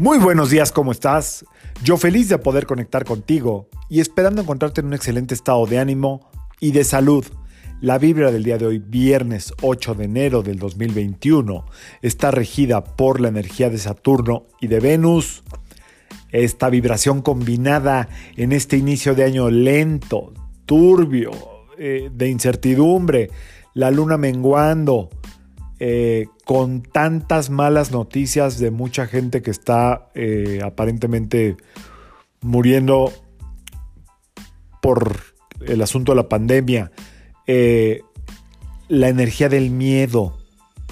Muy buenos días, ¿cómo estás? Yo feliz de poder conectar contigo y esperando encontrarte en un excelente estado de ánimo y de salud. La vibra del día de hoy, viernes 8 de enero del 2021, está regida por la energía de Saturno y de Venus. Esta vibración combinada en este inicio de año lento, turbio, eh, de incertidumbre, la luna menguando, eh, con tantas malas noticias de mucha gente que está eh, aparentemente muriendo por el asunto de la pandemia, eh, la energía del miedo,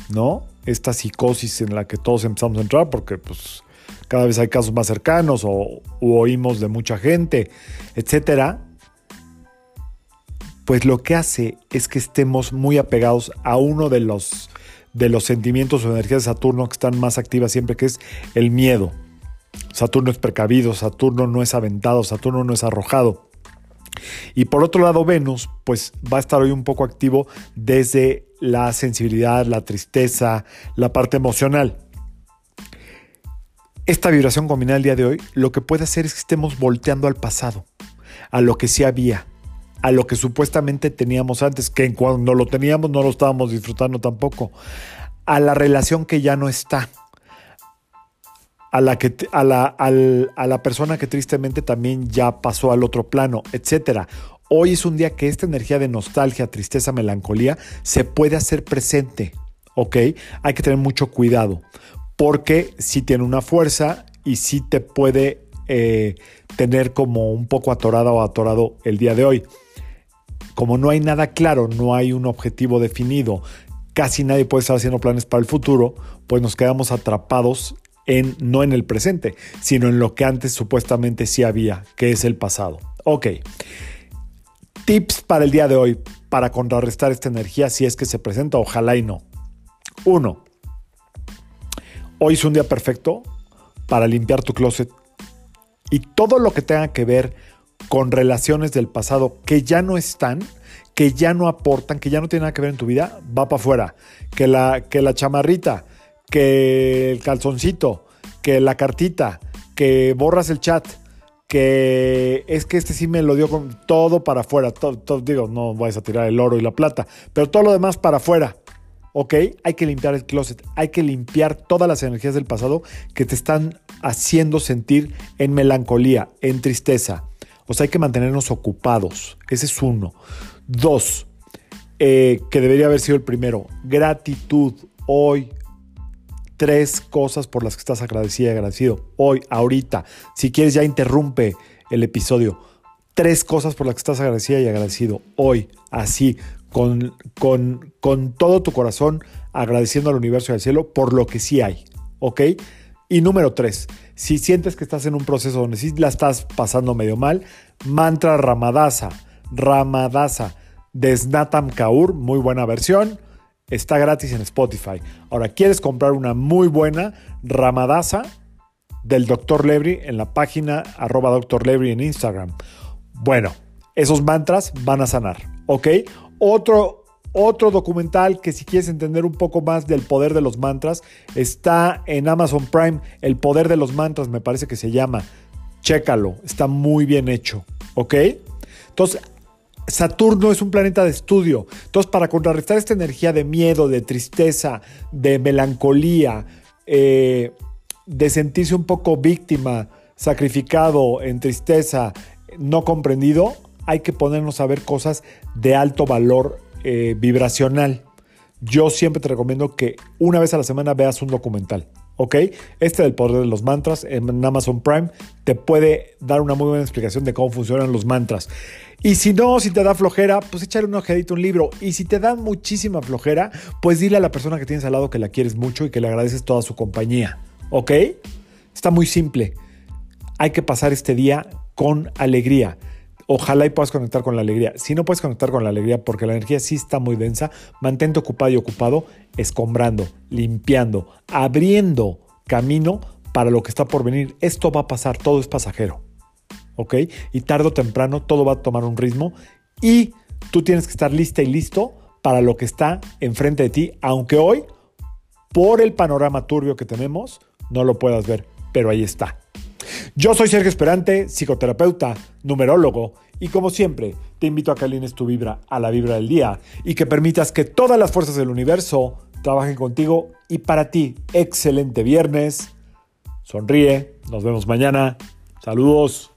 ¿no? Esta psicosis en la que todos empezamos a entrar porque pues cada vez hay casos más cercanos o oímos de mucha gente, etcétera pues lo que hace es que estemos muy apegados a uno de los de los sentimientos o energías de Saturno que están más activas siempre, que es el miedo. Saturno es precavido, Saturno no es aventado, Saturno no es arrojado. Y por otro lado, Venus, pues va a estar hoy un poco activo desde la sensibilidad, la tristeza, la parte emocional. Esta vibración combinada el día de hoy lo que puede hacer es que estemos volteando al pasado, a lo que sí había, a lo que supuestamente teníamos antes, que cuando lo teníamos no lo estábamos disfrutando tampoco, a la relación que ya no está, a la, que, a la, a la persona que tristemente también ya pasó al otro plano, etc. Hoy es un día que esta energía de nostalgia, tristeza, melancolía se puede hacer presente, ¿ok? Hay que tener mucho cuidado, porque si tiene una fuerza y si te puede eh, tener como un poco atorada o atorado el día de hoy como no hay nada claro, no hay un objetivo definido, casi nadie puede estar haciendo planes para el futuro, pues nos quedamos atrapados en no en el presente, sino en lo que antes supuestamente sí había, que es el pasado. Ok. Tips para el día de hoy para contrarrestar esta energía si es que se presenta, ojalá y no. Uno, hoy es un día perfecto para limpiar tu closet y todo lo que tenga que ver con relaciones del pasado que ya no están, que ya no aportan, que ya no tienen nada que ver en tu vida, va para afuera. Que la, que la chamarrita, que el calzoncito, que la cartita, que borras el chat, que es que este sí me lo dio con todo para afuera. Todo, digo, no vais a tirar el oro y la plata, pero todo lo demás para afuera. ¿Ok? Hay que limpiar el closet, hay que limpiar todas las energías del pasado que te están haciendo sentir en melancolía, en tristeza. O sea, hay que mantenernos ocupados. Ese es uno. Dos, eh, que debería haber sido el primero, gratitud. Hoy, tres cosas por las que estás agradecida y agradecido. Hoy, ahorita. Si quieres, ya interrumpe el episodio. Tres cosas por las que estás agradecida y agradecido. Hoy, así, con, con, con todo tu corazón, agradeciendo al universo y al cielo por lo que sí hay. ¿Ok? Y número tres, si sientes que estás en un proceso donde sí la estás pasando medio mal, mantra Ramadasa, Ramadasa de Snatam Kaur, muy buena versión, está gratis en Spotify. Ahora, ¿quieres comprar una muy buena Ramadasa del Dr. Lebri en la página arroba Dr. Lebri en Instagram? Bueno, esos mantras van a sanar, ¿ok? Otro otro documental que si quieres entender un poco más del poder de los mantras está en Amazon Prime, El poder de los mantras me parece que se llama. Chécalo, está muy bien hecho, ¿ok? Entonces, Saturno es un planeta de estudio. Entonces, para contrarrestar esta energía de miedo, de tristeza, de melancolía, eh, de sentirse un poco víctima, sacrificado, en tristeza, no comprendido, hay que ponernos a ver cosas de alto valor eh, vibracional, yo siempre te recomiendo que una vez a la semana veas un documental. ¿Ok? Este del poder de los mantras en Amazon Prime te puede dar una muy buena explicación de cómo funcionan los mantras. Y si no, si te da flojera, pues échale un ojedito un libro. Y si te da muchísima flojera, pues dile a la persona que tienes al lado que la quieres mucho y que le agradeces toda su compañía. ¿Ok? Está muy simple. Hay que pasar este día con alegría. Ojalá y puedas conectar con la alegría. Si no puedes conectar con la alegría porque la energía sí está muy densa, mantente ocupado y ocupado escombrando, limpiando, abriendo camino para lo que está por venir. Esto va a pasar, todo es pasajero. ¿Ok? Y tarde o temprano todo va a tomar un ritmo y tú tienes que estar lista y listo para lo que está enfrente de ti, aunque hoy, por el panorama turbio que tenemos, no lo puedas ver pero ahí está. Yo soy Sergio Esperante, psicoterapeuta, numerólogo, y como siempre, te invito a que alines tu vibra a la vibra del día y que permitas que todas las fuerzas del universo trabajen contigo y para ti. Excelente viernes. Sonríe. Nos vemos mañana. Saludos.